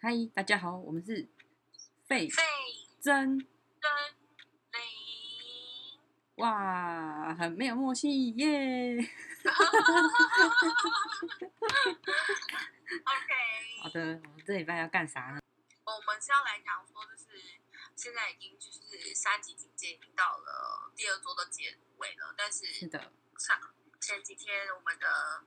嗨，大家好，我们是费费真，真零，哇，很没有默契耶。OK，好的，我们这礼拜要干啥呢？我们是要来讲说，就是现在已经就是三级警戒已经到了第二周的结尾了，但是是的，上前几天我们的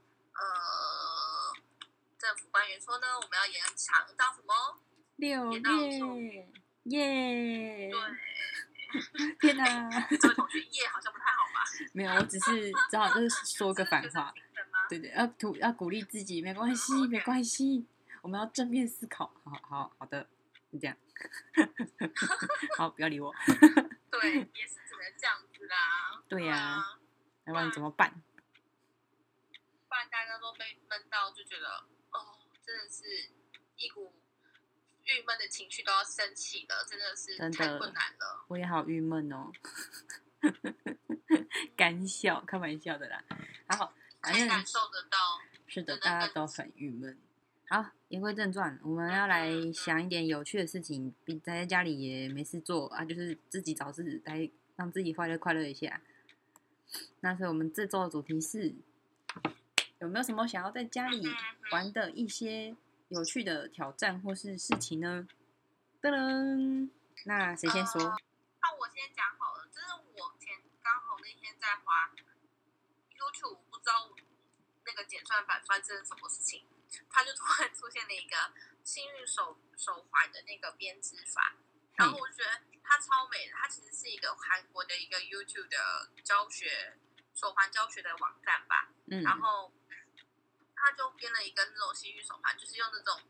说呢，我们要延长到什么？六月，耶！对，天哪，这位同学耶好像不太好吧？没有，我只是只好就是说个反话？对对，要鼓要鼓励自己，没关系，没关系，我们要正面思考。好好好的，就这样。好，不要理我。对，也是只能这样子啦。对呀啊要不然怎么办？不然大家都被闷到，就觉得哦，真的是一股郁闷的情绪都要生起了，真的是真的太困难了。我也好郁闷哦。干笑，开玩笑的啦。好，反正可以感受得到，是的，真的大家都很郁闷。好，言归正传，我们要来想一点有趣的事情，比宅在家里也没事做啊，就是自己找事来让自己快乐快乐一下。那所以我们这周的主题是有没有什么想要在家里玩的一些有趣的挑战或是事情呢？噔噔，那谁先说？那我先讲好了，就是我前刚好那天在滑 YouTube，不知道那个剪算法发生了什么事情，它就突然出现了一个幸运手手环的那个编织法，然后我就觉得它超美的，它其实是一个韩国的一个 YouTube 的教学手环教学的网站吧，嗯，然后他就编了一个那种幸运手环，就是用那种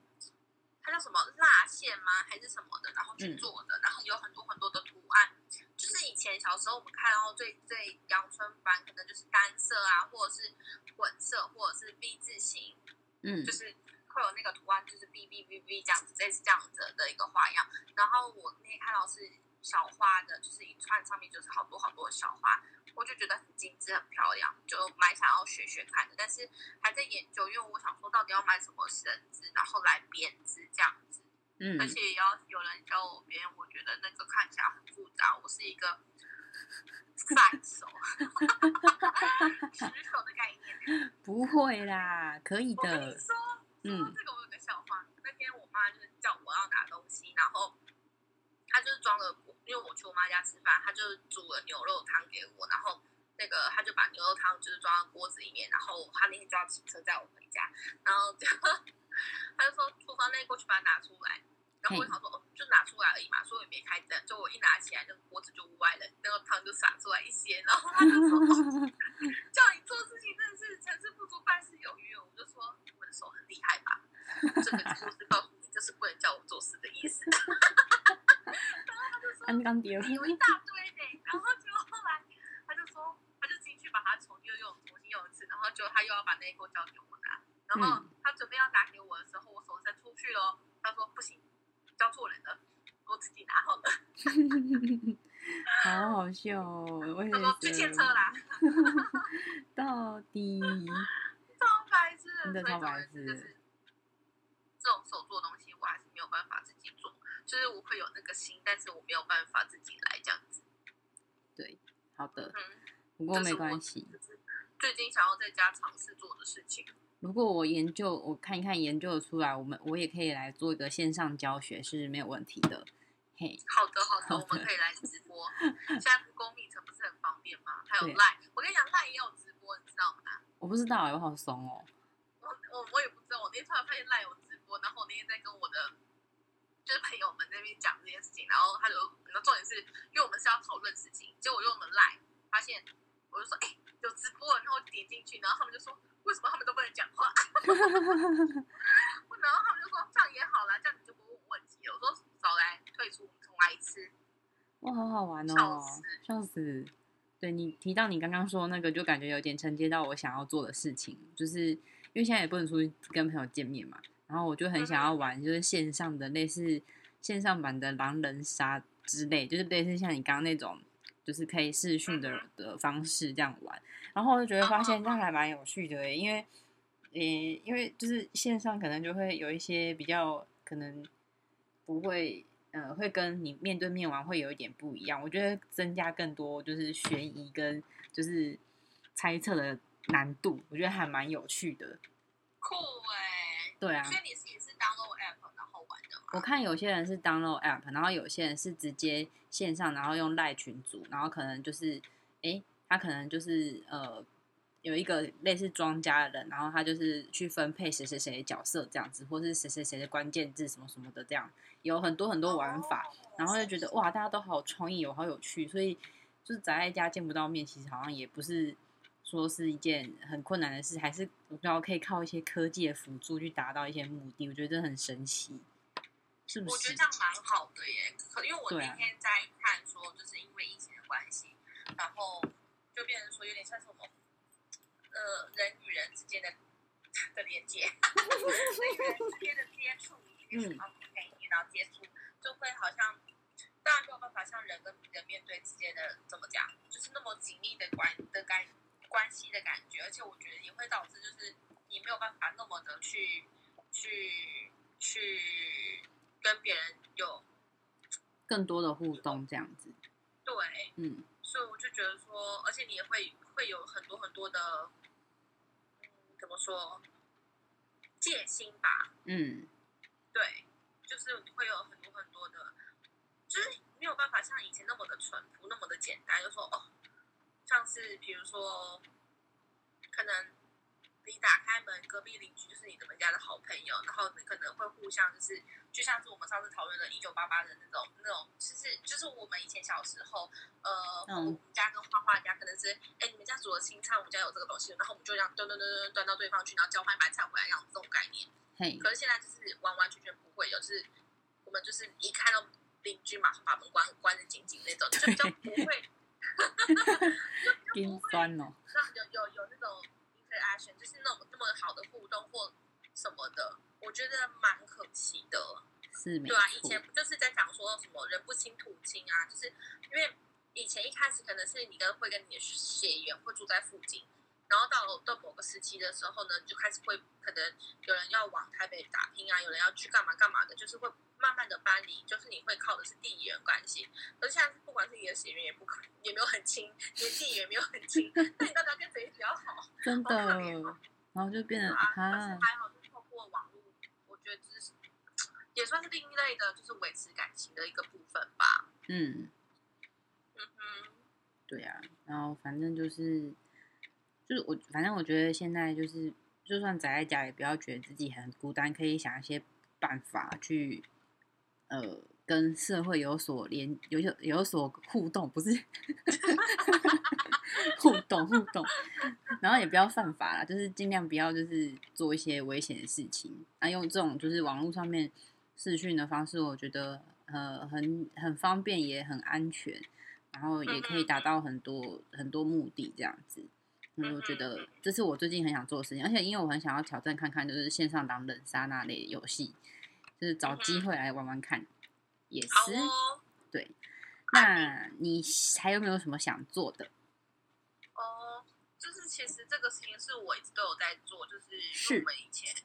它叫什么蜡线吗？还是什么的，然后去嗯做的，然后有很多很多的图案。就是以前小时候我们看到最最阳春版，可能就是单色啊，或者是混色，或者是 V 字形，嗯就是会有那个图案，就是 B B B B 这样子，类似这样子的一个花样。然后我那天看到是小花的，就是一串上面就是好多好多小花，我就觉得很精致、很漂亮，就蛮想要学学看的。但是还在研究，因为我想说到底要买什么绳子，然后来编织这样子。嗯而且也要有人教我编，我觉得那个看起来很复杂。我是一个 赛手，持手的概念。不会啦，可以我跟你的。说，嗯说到这个我有个笑话。那天我妈就是叫我要拿东西，然后她就是装了，因为我去我妈家吃饭，她就煮了牛肉汤给我，然后那个她就把牛肉汤就是装到锅子里面，然后她那天就要骑车载我回家，然后就她就说厨房内过去把它拿出来。然后我想说，哦，就拿出来而已嘛，所以我也没开灯。就我一拿起来，那个锅子就歪了，那个汤就洒出来一些。然后她就说，哦 叫你做事情真的是成事不足败事有余。我就说我的手很厉害吧，这个就是告诉你，就是不能叫我做事的意思。刚刚丢。有一大堆呢，然后结果后来他就说，他就进去把它重又用重新用一次，然后就他又要把那一锅交给我拿，然后他准备要拿给我的时候，我手伸出去喽，他说不行，交错人了，我自己拿好了。好好笑哦！我也他说去牵车啦，到底 超白痴的，真的超白痴。这种手做的东西，我还是没有办法做，就是我会有那个心，但是我没有办法自己来这样子。对，好的，嗯，不过没关系。最近想要在家尝试做的事情。如果我研究，我看一看研究的出来，我们我也可以来做一个线上教学是没有问题的。嘿，好的，好的，好的我们可以来直播。现在不公密城不是很方便吗？还有对 Line，我跟你讲，Line 也有直播，你知道吗？我不知道哎，我好怂哦。我我我也不知道，我那天突然发现 Line 有直播，然后我那天在跟我的就是朋友们那边讲这件事情，然后他就，然后重点是因为我们是要讨论事情，结果用了 Line，发现我就说，哎、有直播，然后我点进去，然后他们就说，为什么他们都不能讲话？然后他们就说，这样也好啦，这样你就不会问问题了。我说，少来，退出，重来一次。哇，好好玩哦笑哦死，笑死！对你提到你刚刚说那个，就感觉有点承接到我想要做的事情，就是因为现在也不能出去跟朋友见面嘛，然后我就很想要玩，就是线上的类似线上版的狼人杀之类，就是类似像你刚刚那种，就是可以视讯的的方式这样玩。然后我就觉得发现这样还蛮有趣的诶，因为，呃，因为就是线上可能就会有一些比较可能不会，呃，会跟你面对面玩会有一点不一样。我觉得增加更多就是悬疑跟就是猜测的难度，我觉得还蛮有趣的。酷哎、对啊所，以你是也是 download app 然后玩的吗？我看有些人是 download app，然后有些人是直接线上，然后用赖群组，然后可能就是，诶，他可能就是呃有一个类似庄家的人，然后他就是去分配谁谁谁的角色这样子，或是谁谁谁的关键字什么什么的这样，有很多很多玩法，哦然后就觉得哇，大家都好有创意哦，好有趣，所以就是宅在家见不到面，其实好像也不是说是一件很困难的事，还是我不知道可以靠一些科技的辅助去达到一些目的，我觉得这很神奇，是不是我觉得这？样蛮好的耶。可因为我那天在看说，就是因为疫情的关系，然后就变成说有点像是我们呃人与人之间的的连接，人与人之间的接触，嗯嗯，陪你然后接触，就会好像当然没有办法像人跟人面对之间的怎么讲，就是那么紧密的关的感关系的感觉，而且我觉得也会导致就是你没有办法那么的去去去跟别人有更多的互动这样子，对，嗯，所以我就觉得说，而且你也会会有很多很多的，嗯，怎么说，戒心吧？嗯，对，就是会有很多很多的，就是没有办法像以前那么的淳朴，那么的简单，就说哦，像是比如说，可能你打开门，隔壁邻居就是你们家的好朋友，然后你可能会互相就是，就像是我们上次讨论的《一九八八》的那种那种，就是就是我们以前小时候，呃，嗯我们家跟画画家可能是，哎，你们家煮的青菜，我们家有这个东西，然后我们就这样端端端端端到对方去，然后交换白菜回来，这样这种概念。嘿，可是现在就是完完全全不会有，就是我们就是一看到邻居马上把门关关的紧紧那种，就比较不会，心不会酸哦，让有有有那种 interaction，就是那种那么好的互动或什么的，我觉得蛮可惜的。是对啊，以前，不就是在讲说什么人不亲土亲啊？就是因为以前一开始可能是你跟会跟你的血缘会住在附近，然后到了到某个时期的时候呢，你就开始会可能有人要往台北打拼啊，有人要去干嘛干嘛的，就是会慢慢的搬离，就是你会靠的是地缘关系。可是现在不管是你的血缘也不可也没有很亲，你的地缘也没有很亲，那你到底要跟谁比较好？真的好可怜哦，然后就变得啊，但是啊，还好，就是透过网络，我觉得这是也算是另一类的，就是维持感情的一个部分吧。嗯，嗯哼，对啊，然后反正就是，就是我反正我觉得现在就是，就算宅在家，也不要觉得自己很孤单，可以想一些办法去，呃，跟社会有所连有有有所互动，不是 互动互动，然后也不要犯法啦，就是尽量不要就是做一些危险的事情。啊，用这种就是网络上面视讯的方式，我觉得呃很很方便，也很安全。然后也可以达到很多很多目的这样子。嗯，我觉得这是我最近很想做的事情，而且因为我很想要挑战看看，就是线上狼人杀那类游戏，就是找机会来玩玩看，也是。哦。对，那你还有没有什么想做的？哦，就是其实这个事情是我一直都有在做，就是因是为我们以前，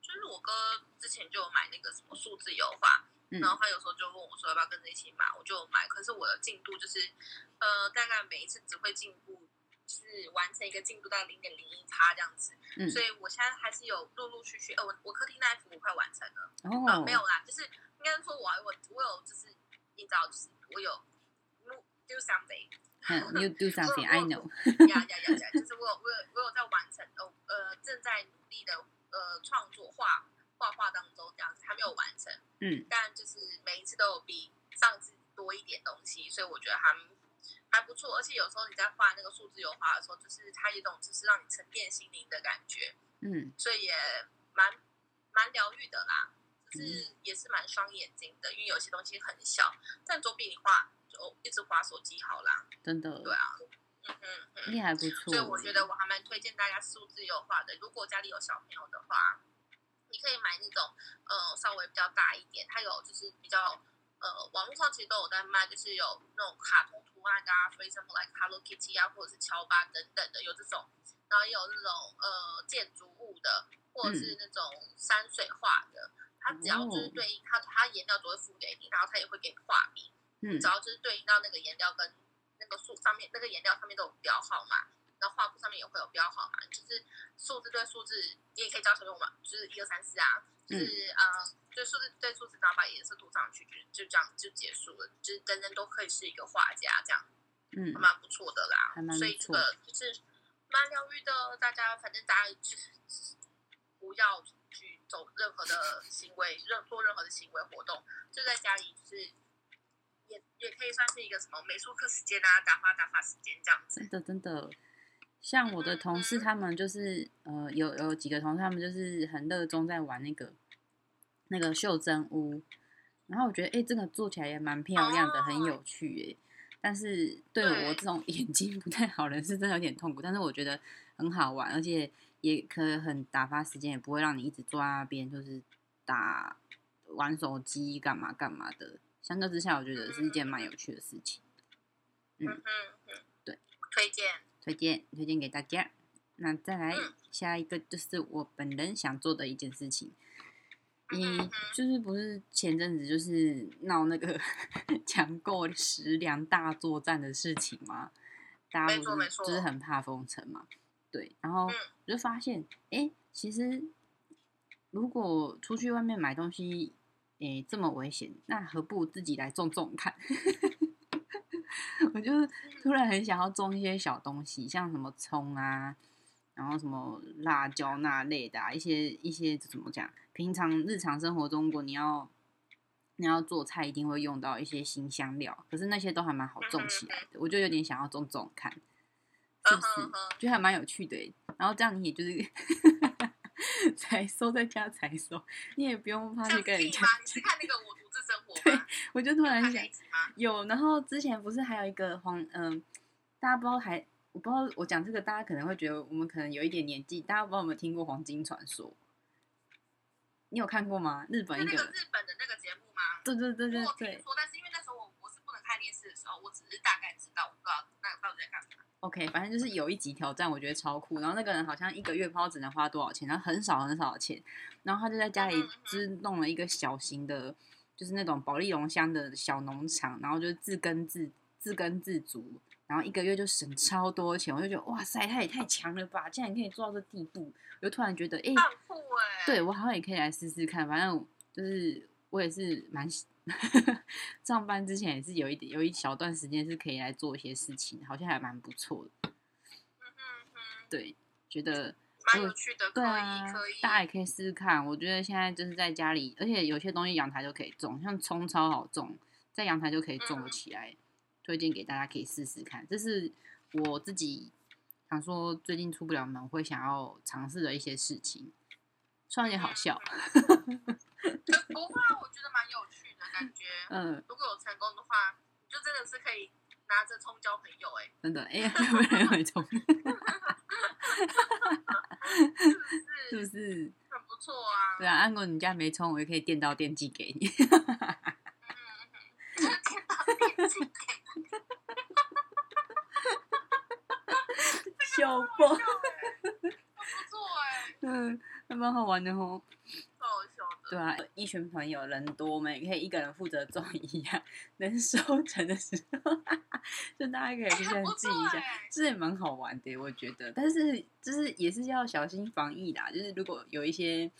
就是我哥之前就有买那个什么数字油画，嗯然后他有时候就问我说要不要跟着一起买，我就买。可是我的进度就是，呃，大概每一次只会进步，就是完成一个进度到零点零一趴这样子。嗯，所以我现在还是有陆陆续续，呃，我我客厅那一幅我快完成了，呃，哦，没有啦，就是应该说我我我有就是你知道，就是我有 do something。嗯，You do something, I know。呀呀呀呀！就是我有我有我有在完成，呃呃，正在努力的呃创作画画画当中，这样子还没有完成，嗯但就是每一次都有比上次多一点东西，所以我觉得还还不错。而且有时候你在画那个数字油画的时候，就是它有一种就是让你沉淀心灵的感觉，嗯，所以也蛮蛮疗愈的啦。就是也是蛮伤眼睛的，因为有些东西很小，但总比你画就一直划手机好啦。真的，对啊，嗯嗯嗯。也还不错。所以我觉得我还蛮推荐大家数字油画的。如果家里有小朋友的话，你可以买那种呃稍微比较大一点，它有就是比较呃网络上其实都有在卖，就是有那种卡通图案的啊，for example like Hello Kitty 啊，或者是乔巴等等的，有这种然后也有那种呃建筑物的，或者是那种山水画的。它只要就是对应它，它颜料都会付给你，然后它也会给你画名。嗯只要就是对应到那个颜料跟那个数上面，那个颜料上面都有标号嘛，然后画布上面也会有标号嘛，就是数字对数字，你也可以教小朋友嘛，就是一二三四啊，就是呃，就数字对数字，然后把颜色涂上去，就就这样就结束了，就是人人都可以是一个画家，这样嗯还蛮不错的啦。还蛮所以这个就是蛮疗愈的，大家反正大家就是不要去走任何的行为，任做任何的行为活动，就在家里就是。也也可以算是一个什么美术课时间啊，打发打发时间这样子。真的真的，像我的同事他们就是呃有有几个同事他们就是很热衷在玩那个那个袖珍屋，然后我觉得哎、诶这个做起来也蛮漂亮的，很有趣哎、但是对我对这种 眼睛不太好的人是真的有点痛苦，但是我觉得很好玩，而且也可以很打发时间，也不会让你一直坐在那边就是打玩手机干嘛干嘛的。相较之下，我觉得是一件蛮有趣的事情。嗯嗯，对，推荐。推荐推荐给大家。那再来嗯下一个就是我本人想做的一件事情，你就是不是前阵子就是闹那个 抢购食粮大作战的事情吗？大家不就是很怕封城嘛，对，然后嗯我就发现，哎、其实如果出去外面买东西，哎、这么危险，那何不自己来种种看？我就突然很想要种一些小东西，像什么葱啊，然后什么辣椒那类的、啊，一些一些怎么讲？平常日常生活中，如果你要你要做菜，一定会用到一些新香料，可是那些都还蛮好种起来的，我就有点想要种种看，是不是嗯哼哼？觉得还蛮有趣的欸。然后这样你也就是 采收在家采收，你也不用怕去跟人家看那个我对吗？我就突然想？有，然后之前不是还有一个黄，嗯、大家不知道还，我不知道我讲这个，大家可能会觉得我们可能有一点年纪，大家不知道有没有听过《黄金传说》？你有看过吗？日本那一个，个日本的那个节目吗？对对对对对说，但是因为那时候我我是不能看电视的时候，我只是大概知道，我不知道那个到底在干嘛。，OK，反正就是有一集挑战，我觉得超酷。然后那个人好像一个月不知道只能花多少钱，然后很少很少的钱，然后他就在家里嗯嗯嗯就是弄了一个小型的，就是那种保利龙乡的小农场，然后就自耕自自耕自足，然后一个月就省超多钱，我就觉得哇塞，他也太强了吧，竟然可以做到这地步，我就突然觉得，哎、对我好像也可以来试试看，反正就是我也是蛮 上班之前也是有一点有一小段时间是可以来做一些事情，好像还蛮不错的。嗯哼哼，对，觉得蛮有趣的，可以对啊可以。，大家也可以试试看。我觉得现在就是在家里，而且有些东西阳台就可以种，像葱超好种，在阳台就可以种起来。推荐给大家可以试试看，这是我自己想说最近出不了门会想要尝试的一些事情，虽然有点好笑。可不会啊，我觉得蛮有趣的感觉。嗯，如果有成功的话，就真的是可以拿着葱交朋友哎、真的，哎、会不会人会种？是不是是不是？很不错啊？对啊，按果你家没葱，我也可以电到电寄给你。嗯嗯嗯，就是天到电竞给 笑好爆，笑哎、很不错哎、嗯，还蛮好玩的哦。超好。对啊，一群朋友人多，我们也可以一个人负责种一样，能收成的时候，就大家可以互相很不记一下，错哎、这也蛮好玩的，我觉得。但是就是也是要小心防疫啦，就是如果有一些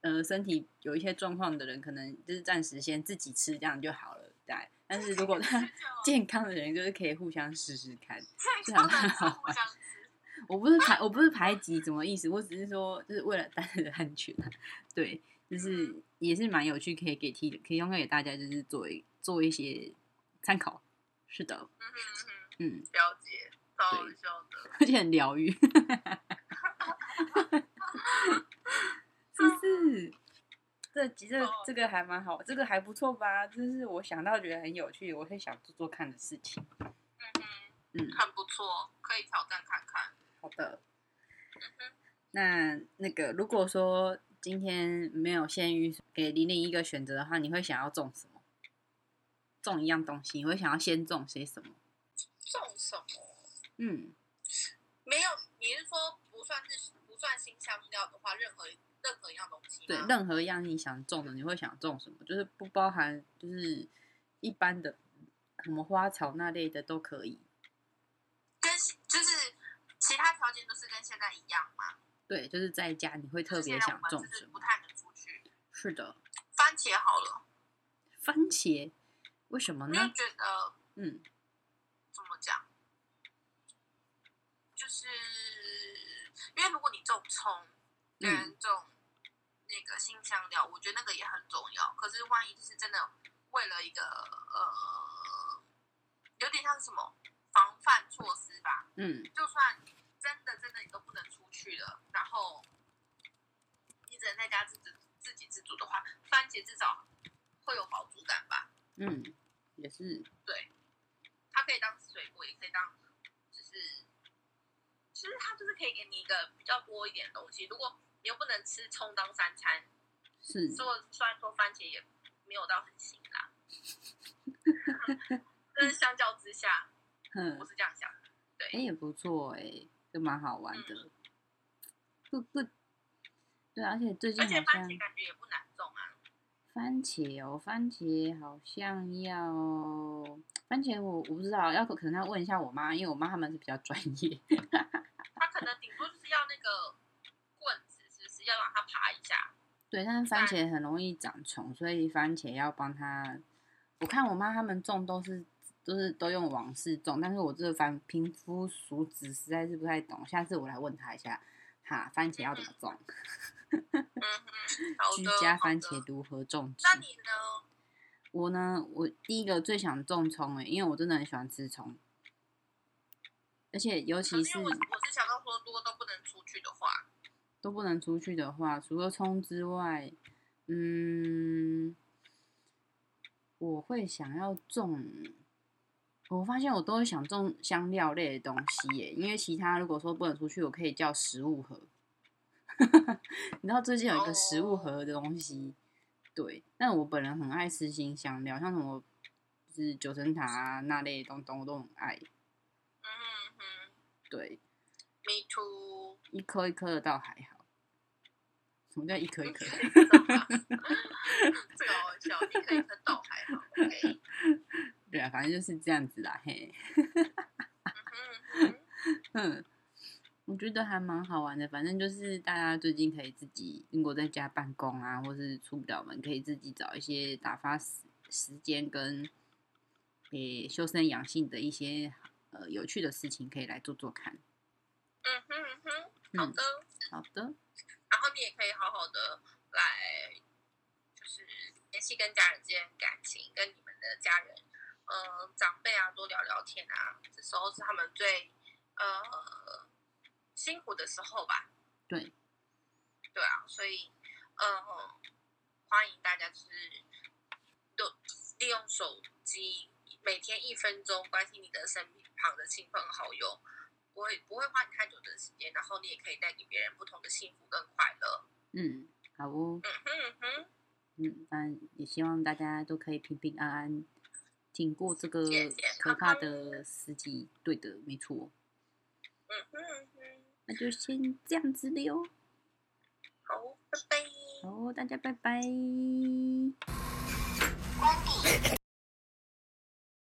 呃身体有一些状况的人，可能就是暂时先自己吃这样就好了，对。但是如果 他健康的人，就是可以互相试试看。这样很好玩。我不是排我不是排挤什么意思，我只是说就是为了大家的安全啊，对，就是也是蛮有趣，可以给提可以提供给大家，就是作为做一些参考。是的，嗯哼嗯哼，嗯，了解，超好笑的。而且很疗愈，是不是？这这个这个还蛮好，这个还不错吧？就是我想到觉得很有趣，我会想做做看的事情。嗯哼，嗯，很不错，可以挑战看看。好的。嗯哼，那那个，如果说今天没有限于，给玲玲一个选择的话，你会想要种什么？种一样东西，你会想要先种些什么？种什么？嗯，没有，你是说不算是不算新香料的话，任何任何一样东西吗？对，任何一样你想种的，你会想种什么？就是不包含就是一般的什么花草那类的都可以。跟就是其他条件都是跟现在一样吗？对，就是在家你会特别想种什么就是不？太能出去。是的，番茄好了，番茄为什么呢因为？觉得嗯，怎么讲，就是因为如果你种葱跟嗯种那个新香料，我觉得那个也很重要。可是万一就是真的为了一个呃，有点像是什么防范措施吧，嗯，就算真的真的你都不能出去了，然后你只能在家自自自给自足的话，番茄至少会有饱足感吧。嗯，也是，对它可以当水果，也可以当就是，其实它就是可以给你一个比较多一点的东西。如果你又不能吃葱当三餐，是，做虽然说番茄也没有到很行啦，但是相较之下，哼我，是这样想的。哎、也不错哎、就蛮好玩的。不不，对啊，而且最近好而且番像茄感觉也不难。番茄哦，番茄好像要番茄我我不知道，要可能要问一下我妈，因为我妈他们是比较专业。她可能顶多就是要那个棍子，是不是要让它爬一下？对，但是番茄很容易长虫，所以番茄要帮它。我看我妈他们种都是都是都用网式种，但是我这个番平夫俗子实在是不太懂，下次我来问她一下，哈，番茄要怎么种？嗯 居家番茄如何种植？那你呢？我呢，我第一个最想种葱诶，因为我真的很喜欢吃葱，而且尤其是我我是想到说，如果都不能出去的话，都不能出去的话，除了葱之外，嗯，我会想要种。我发现我都会想种香料类的东西耶，因为其他如果说不能出去，我可以叫食物盒。你知道最近有一个食物盒的东西，对，但我本人很爱吃新香料，像什么就是九层塔啊那类的东东我都很爱。嗯哼哼对，，me too。一颗一颗的倒还好。什么叫一颗一颗？这个好好笑，一颗一颗倒还好。OK，对啊，反正就是这样子啦，嘿。嗯我觉得还蛮好玩的。反正就是大家最近可以自己，如果在家办公啊，或是出不了门，可以自己找一些打发时时间跟诶、修身养性的一些呃有趣的事情，可以来做做看。嗯哼嗯哼，好嗯，的。好的，然后你也可以好好的来，就是联系跟家人之间感情，跟你们的家人，呃，长辈啊，多聊聊天啊。这时候是他们最呃辛苦的时候吧。对，对啊，所以呃，欢迎大家就是都利用手机每天一分钟关心你的身旁的亲朋好友，不会不会花你太久的时间，然后你也可以带给别人不同的幸福跟快乐。嗯，好哦，嗯哼嗯哼，嗯，那也希望大家都可以平平安安挺过这个可怕的时机。对的，没错。嗯哼嗯哼，那就先这样子了哟。好，拜拜。好，大家拜拜。关闭。